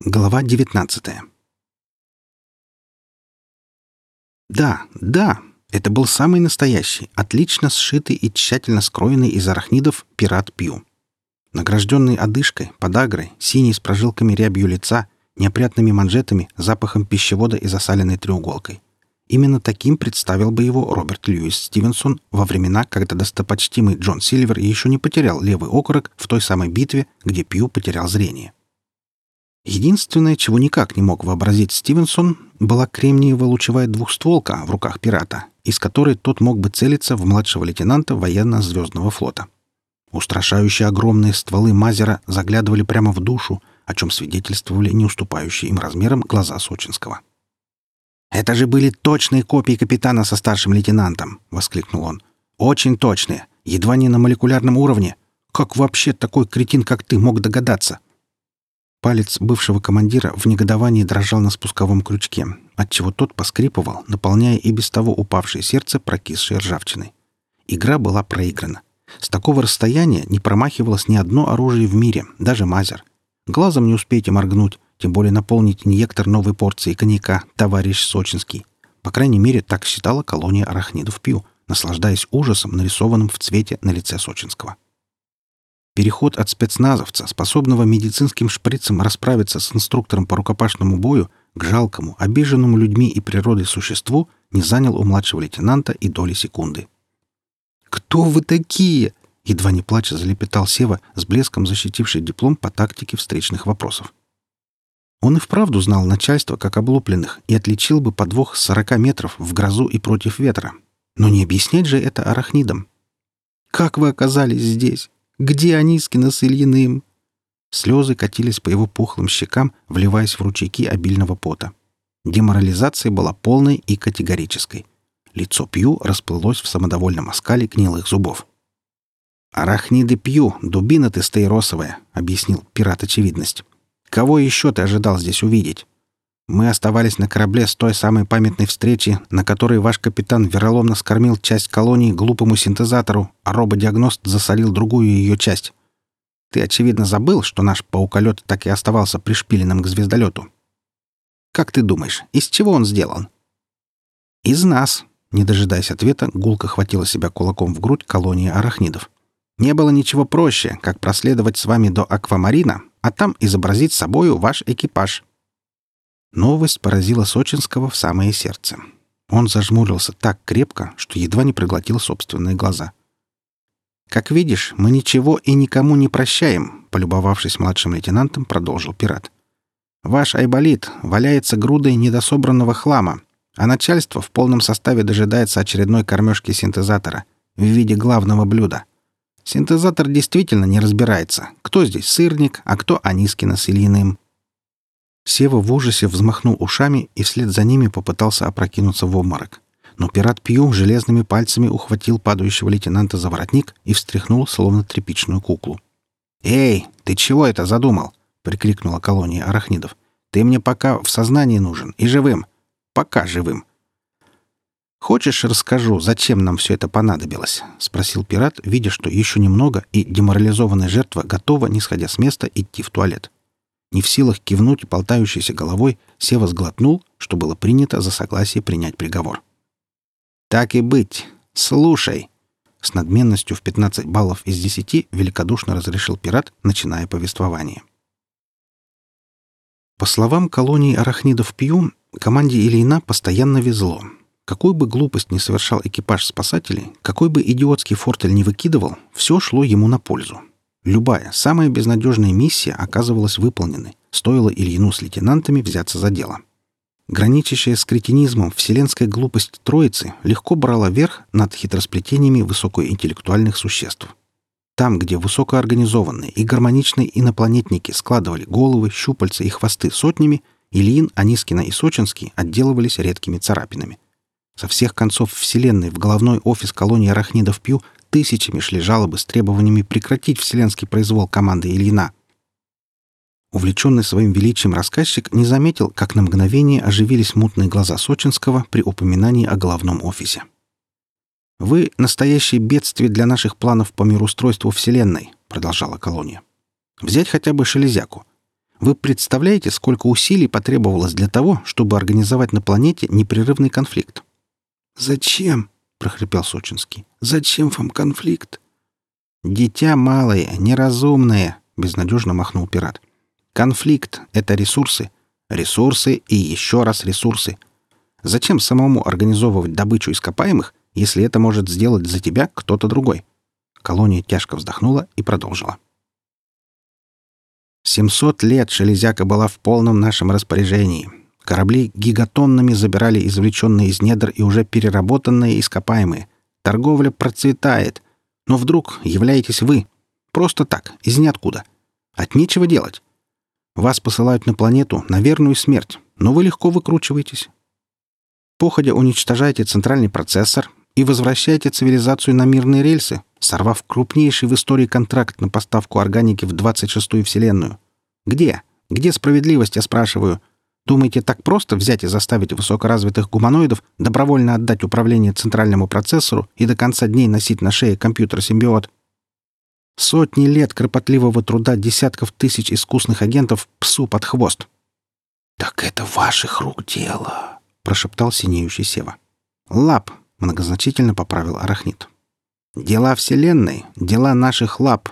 Глава 19 Да, да, это был самый настоящий, отлично сшитый и тщательно скроенный из арахнидов пират Пью. Награжденный одышкой, подагрой, синий с прожилками рябью лица, неопрятными манжетами, запахом пищевода и засаленной треуголкой. Именно таким представил бы его Роберт Льюис Стивенсон во времена, когда достопочтимый Джон Сильвер еще не потерял левый окорок в той самой битве, где Пью потерял зрение. Единственное, чего никак не мог вообразить Стивенсон, была кремниевая лучевая двухстволка в руках пирата, из которой тот мог бы целиться в младшего лейтенанта военно-звездного флота. Устрашающие огромные стволы Мазера заглядывали прямо в душу, о чем свидетельствовали не уступающие им размером глаза Сочинского. «Это же были точные копии капитана со старшим лейтенантом!» — воскликнул он. «Очень точные! Едва не на молекулярном уровне! Как вообще такой кретин, как ты, мог догадаться?» Палец бывшего командира в негодовании дрожал на спусковом крючке, отчего тот поскрипывал, наполняя и без того упавшее сердце прокисшей ржавчиной. Игра была проиграна. С такого расстояния не промахивалось ни одно оружие в мире, даже мазер. Глазом не успейте моргнуть, тем более наполнить инъектор новой порции коньяка, товарищ Сочинский. По крайней мере, так считала колония арахнидов Пью, наслаждаясь ужасом, нарисованным в цвете на лице Сочинского. Переход от спецназовца, способного медицинским шприцем расправиться с инструктором по рукопашному бою, к жалкому, обиженному людьми и природой существу, не занял у младшего лейтенанта и доли секунды. «Кто вы такие?» — едва не плача залепетал Сева, с блеском защитивший диплом по тактике встречных вопросов. Он и вправду знал начальство как облупленных и отличил бы подвох с сорока метров в грозу и против ветра. Но не объяснять же это арахнидам. «Как вы оказались здесь? Где Анискина с Ильиным?» Слезы катились по его пухлым щекам, вливаясь в ручейки обильного пота. Деморализация была полной и категорической. Лицо Пью расплылось в самодовольном оскале гнилых зубов. «Арахниды Пью, дубина ты стаиросовая», — объяснил пират очевидность. «Кого еще ты ожидал здесь увидеть? Мы оставались на корабле с той самой памятной встречи, на которой ваш капитан вероломно скормил часть колонии глупому синтезатору, а рободиагност засолил другую ее часть. Ты, очевидно, забыл, что наш пауколет так и оставался пришпиленным к звездолету. Как ты думаешь, из чего он сделан? Из нас. Не дожидаясь ответа, гулко хватила себя кулаком в грудь колонии арахнидов. Не было ничего проще, как проследовать с вами до Аквамарина, а там изобразить собою ваш экипаж. Новость поразила Сочинского в самое сердце. Он зажмурился так крепко, что едва не проглотил собственные глаза. «Как видишь, мы ничего и никому не прощаем», — полюбовавшись младшим лейтенантом, продолжил пират. «Ваш айболит валяется грудой недособранного хлама, а начальство в полном составе дожидается очередной кормежки синтезатора в виде главного блюда. Синтезатор действительно не разбирается, кто здесь сырник, а кто Анискина с Ильиным. Сева в ужасе взмахнул ушами и вслед за ними попытался опрокинуться в обморок. Но пират Пью железными пальцами ухватил падающего лейтенанта за воротник и встряхнул, словно тряпичную куклу. «Эй, ты чего это задумал?» — прикрикнула колония арахнидов. «Ты мне пока в сознании нужен и живым. Пока живым». «Хочешь, расскажу, зачем нам все это понадобилось?» — спросил пират, видя, что еще немного, и деморализованная жертва готова, не сходя с места, идти в туалет. Не в силах кивнуть болтающейся головой, Сева сглотнул, что было принято за согласие принять приговор. «Так и быть. Слушай!» С надменностью в 15 баллов из 10 великодушно разрешил пират, начиная повествование. По словам колонии арахнидов Пью, команде Ильина постоянно везло. Какой бы глупость ни совершал экипаж спасателей, какой бы идиотский фортель не выкидывал, все шло ему на пользу. Любая, самая безнадежная миссия оказывалась выполненной, стоило Ильину с лейтенантами взяться за дело. Граничащая с кретинизмом вселенская глупость троицы легко брала верх над хитросплетениями высокоинтеллектуальных существ. Там, где высокоорганизованные и гармоничные инопланетники складывали головы, щупальца и хвосты сотнями, Ильин, Анискина и Сочинский отделывались редкими царапинами. Со всех концов Вселенной в головной офис колонии арахнидов Пью тысячами шли жалобы с требованиями прекратить вселенский произвол команды Ильина. Увлеченный своим величием рассказчик не заметил, как на мгновение оживились мутные глаза Сочинского при упоминании о главном офисе. «Вы — настоящее бедствие для наших планов по мироустройству Вселенной», — продолжала колония. «Взять хотя бы Шелезяку. Вы представляете, сколько усилий потребовалось для того, чтобы организовать на планете непрерывный конфликт? «Зачем?» — прохрипел Сочинский. «Зачем вам конфликт?» «Дитя малое, неразумное», — безнадежно махнул пират. «Конфликт — это ресурсы. Ресурсы и еще раз ресурсы. Зачем самому организовывать добычу ископаемых, если это может сделать за тебя кто-то другой?» Колония тяжко вздохнула и продолжила. Семьсот лет железяка была в полном нашем распоряжении. Корабли гигатоннами забирали извлеченные из недр и уже переработанные ископаемые. Торговля процветает. Но вдруг являетесь вы. Просто так, из ниоткуда. От нечего делать. Вас посылают на планету на верную смерть, но вы легко выкручиваетесь. Походя уничтожаете центральный процессор и возвращаете цивилизацию на мирные рельсы, сорвав крупнейший в истории контракт на поставку органики в 26-ю Вселенную. Где? Где справедливость, я спрашиваю? Думаете, так просто взять и заставить высокоразвитых гуманоидов добровольно отдать управление центральному процессору и до конца дней носить на шее компьютер-симбиот? Сотни лет кропотливого труда десятков тысяч искусных агентов псу под хвост. «Так это ваших рук дело», — прошептал синеющий Сева. «Лап», — многозначительно поправил Арахнит. Дела Вселенной, дела наших лап.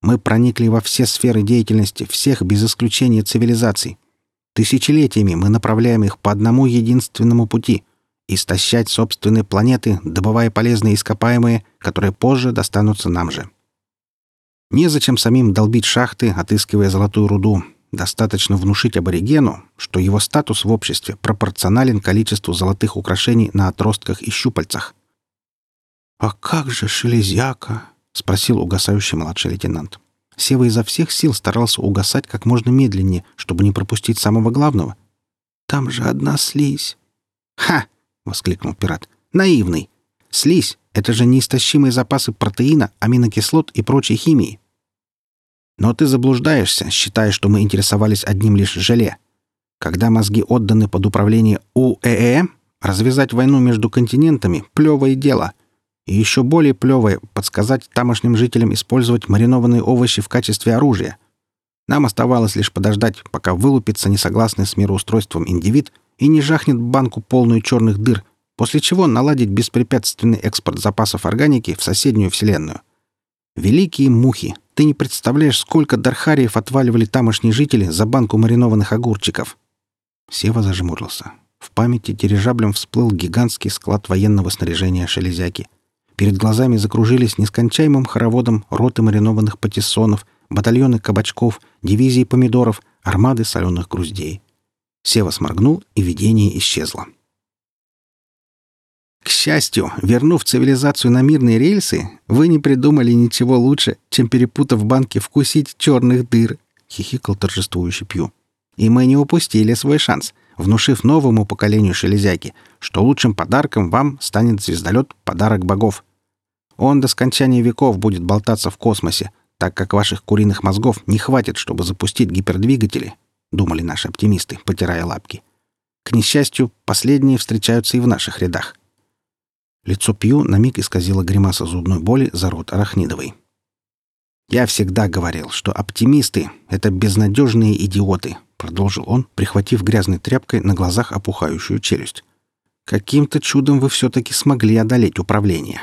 Мы проникли во все сферы деятельности всех без исключения цивилизаций. Тысячелетиями мы направляем их по одному единственному пути — истощать собственные планеты, добывая полезные ископаемые, которые позже достанутся нам же. Незачем самим долбить шахты, отыскивая золотую руду. Достаточно внушить аборигену, что его статус в обществе пропорционален количеству золотых украшений на отростках и щупальцах — «А как же Шелезяка?» — спросил угасающий младший лейтенант. Сева изо всех сил старался угасать как можно медленнее, чтобы не пропустить самого главного. «Там же одна слизь». «Ха!» — воскликнул пират. «Наивный! Слизь — это же неистощимые запасы протеина, аминокислот и прочей химии. Но ты заблуждаешься, считая, что мы интересовались одним лишь желе. Когда мозги отданы под управление УЭЭ, развязать войну между континентами — плевое дело — и еще более плевое — подсказать тамошним жителям использовать маринованные овощи в качестве оружия. Нам оставалось лишь подождать, пока вылупится несогласный с мироустройством индивид и не жахнет банку полную черных дыр, после чего наладить беспрепятственный экспорт запасов органики в соседнюю вселенную. Великие мухи! Ты не представляешь, сколько дархариев отваливали тамошние жители за банку маринованных огурчиков. Сева зажмурился. В памяти дирижаблем всплыл гигантский склад военного снаряжения шелезяки. Перед глазами закружились нескончаемым хороводом роты маринованных патиссонов, батальоны кабачков, дивизии помидоров, армады соленых груздей. Сева сморгнул, и видение исчезло. К счастью, вернув цивилизацию на мирные рельсы, вы не придумали ничего лучше, чем перепутав банки вкусить черных дыр, — хихикал торжествующий Пью. И мы не упустили свой шанс — внушив новому поколению шелезяки, что лучшим подарком вам станет звездолет «Подарок богов». Он до скончания веков будет болтаться в космосе, так как ваших куриных мозгов не хватит, чтобы запустить гипердвигатели, думали наши оптимисты, потирая лапки. К несчастью, последние встречаются и в наших рядах. Лицо Пью на миг исказило гримаса зубной боли за рот арахнидовой. «Я всегда говорил, что оптимисты — это безнадежные идиоты», — продолжил он, прихватив грязной тряпкой на глазах опухающую челюсть. «Каким-то чудом вы все-таки смогли одолеть управление».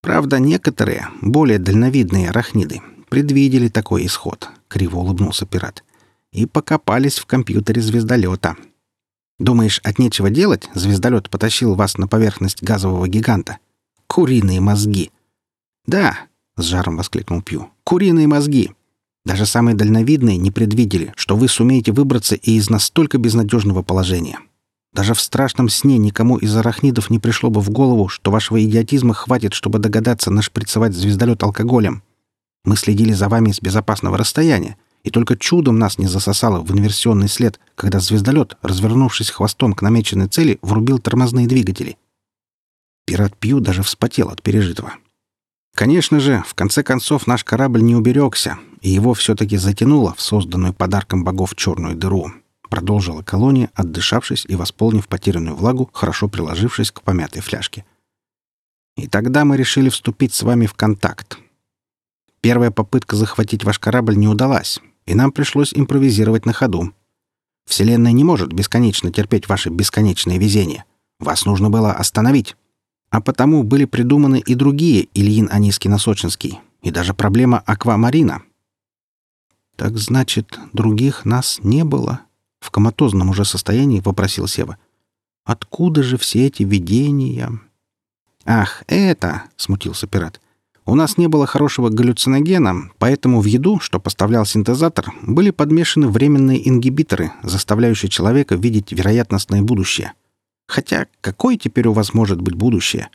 Правда, некоторые, более дальновидные арахниды, предвидели такой исход, — криво улыбнулся пират, — и покопались в компьютере звездолета. Думаешь, от нечего делать звездолет потащил вас на поверхность газового гиганта? Куриные мозги! Да, — с жаром воскликнул Пью, — куриные мозги! Даже самые дальновидные не предвидели, что вы сумеете выбраться и из настолько безнадежного положения. Даже в страшном сне никому из арахнидов не пришло бы в голову, что вашего идиотизма хватит, чтобы догадаться нашприцевать звездолет алкоголем. Мы следили за вами с безопасного расстояния, и только чудом нас не засосало в инверсионный след, когда звездолет, развернувшись хвостом к намеченной цели, врубил тормозные двигатели. Пират Пью даже вспотел от пережитого. Конечно же, в конце концов наш корабль не уберегся, и его все-таки затянуло в созданную подарком богов черную дыру. Продолжила колония, отдышавшись и восполнив потерянную влагу, хорошо приложившись к помятой фляжке. И тогда мы решили вступить с вами в контакт. Первая попытка захватить ваш корабль не удалась, и нам пришлось импровизировать на ходу. Вселенная не может бесконечно терпеть ваше бесконечное везение. Вас нужно было остановить. А потому были придуманы и другие Ильин Анискин-Сочинский, и даже проблема аквамарина. «Так значит, других нас не было?» — в коматозном уже состоянии вопросил Сева. «Откуда же все эти видения?» «Ах, это!» — смутился пират. «У нас не было хорошего галлюциногена, поэтому в еду, что поставлял синтезатор, были подмешаны временные ингибиторы, заставляющие человека видеть вероятностное будущее. Хотя какое теперь у вас может быть будущее?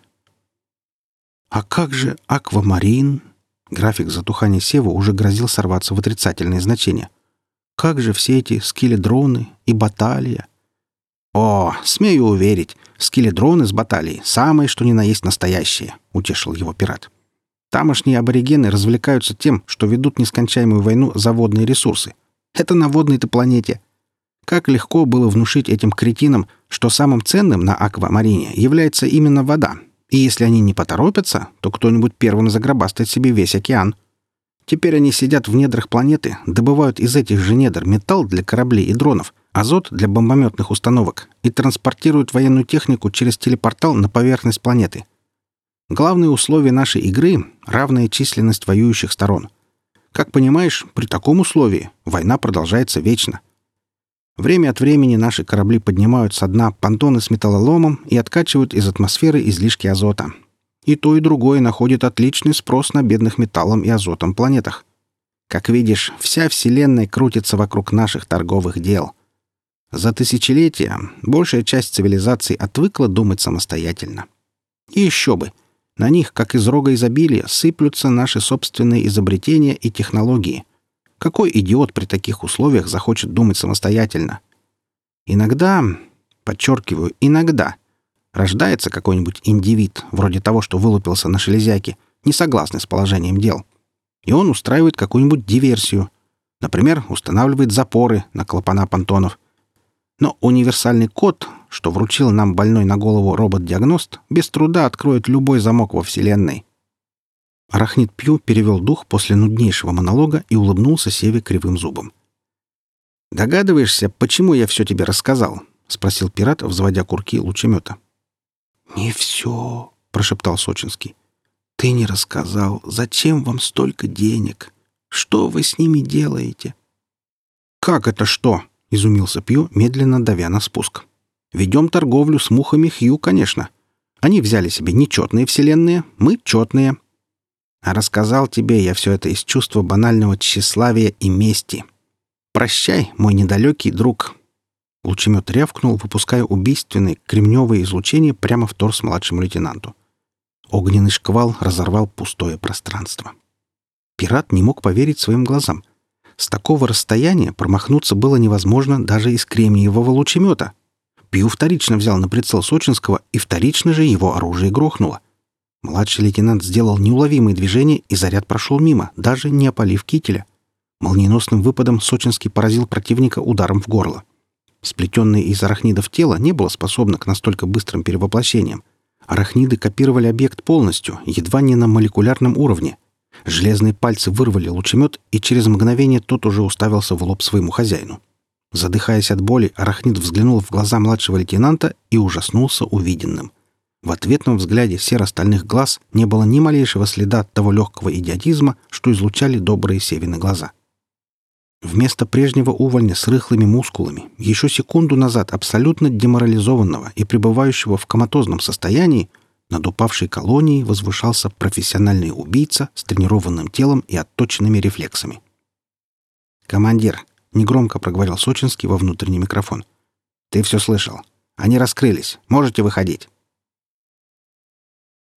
А как же аквамарин? График затухания Сева уже грозил сорваться в отрицательное значение. Как же все эти скеледроны и баталия? О, смею уверить, скеледроны с баталией — самые, что ни на есть настоящие, — утешил его пират. Тамошние аборигены развлекаются тем, что ведут нескончаемую войну за водные ресурсы. Это на водной-то планете. Как легко было внушить этим кретинам, что самым ценным на аквамарине является именно вода. И если они не поторопятся, то кто-нибудь первым загробастает себе весь океан. Теперь они сидят в недрах планеты, добывают из этих же недр металл для кораблей и дронов, азот для бомбометных установок и транспортируют военную технику через телепортал на поверхность планеты. Главное условие нашей игры — равная численность воюющих сторон. Как понимаешь, при таком условии война продолжается вечно — Время от времени наши корабли поднимают со дна понтоны с металлоломом и откачивают из атмосферы излишки азота. И то, и другое находит отличный спрос на бедных металлом и азотом планетах. Как видишь, вся Вселенная крутится вокруг наших торговых дел. За тысячелетия большая часть цивилизаций отвыкла думать самостоятельно. И еще бы, на них, как из рога изобилия, сыплются наши собственные изобретения и технологии — какой идиот при таких условиях захочет думать самостоятельно? Иногда, подчеркиваю, иногда, рождается какой-нибудь индивид, вроде того, что вылупился на шелезяке, не согласный с положением дел. И он устраивает какую-нибудь диверсию. Например, устанавливает запоры на клапана понтонов. Но универсальный код, что вручил нам больной на голову робот-диагност, без труда откроет любой замок во Вселенной. Арахнит Пью перевел дух после нуднейшего монолога и улыбнулся Севе кривым зубом. «Догадываешься, почему я все тебе рассказал?» — спросил пират, взводя курки лучемета. «Не все», — прошептал Сочинский. «Ты не рассказал, зачем вам столько денег? Что вы с ними делаете?» «Как это что?» — изумился Пью, медленно давя на спуск. «Ведем торговлю с мухами Хью, конечно. Они взяли себе нечетные вселенные, мы четные, а рассказал тебе я все это из чувства банального тщеславия и мести. Прощай, мой недалекий друг». Лучемет рявкнул, выпуская убийственное кремневое излучение прямо в торс младшему лейтенанту. Огненный шквал разорвал пустое пространство. Пират не мог поверить своим глазам. С такого расстояния промахнуться было невозможно даже из кремниевого лучемета. Пью вторично взял на прицел Сочинского, и вторично же его оружие грохнуло — Младший лейтенант сделал неуловимые движения, и заряд прошел мимо, даже не опалив кителя. Молниеносным выпадом Сочинский поразил противника ударом в горло. Сплетенное из арахнидов тело не было способно к настолько быстрым перевоплощениям. Арахниды копировали объект полностью, едва не на молекулярном уровне. Железные пальцы вырвали лучемет, и через мгновение тот уже уставился в лоб своему хозяину. Задыхаясь от боли, арахнид взглянул в глаза младшего лейтенанта и ужаснулся увиденным — в ответном взгляде серо-стальных глаз не было ни малейшего следа того легкого идиотизма, что излучали добрые Севины глаза. Вместо прежнего увольня с рыхлыми мускулами, еще секунду назад абсолютно деморализованного и пребывающего в коматозном состоянии, над упавшей колонией возвышался профессиональный убийца с тренированным телом и отточенными рефлексами. «Командир», — негромко проговорил Сочинский во внутренний микрофон, — «ты все слышал. Они раскрылись. Можете выходить».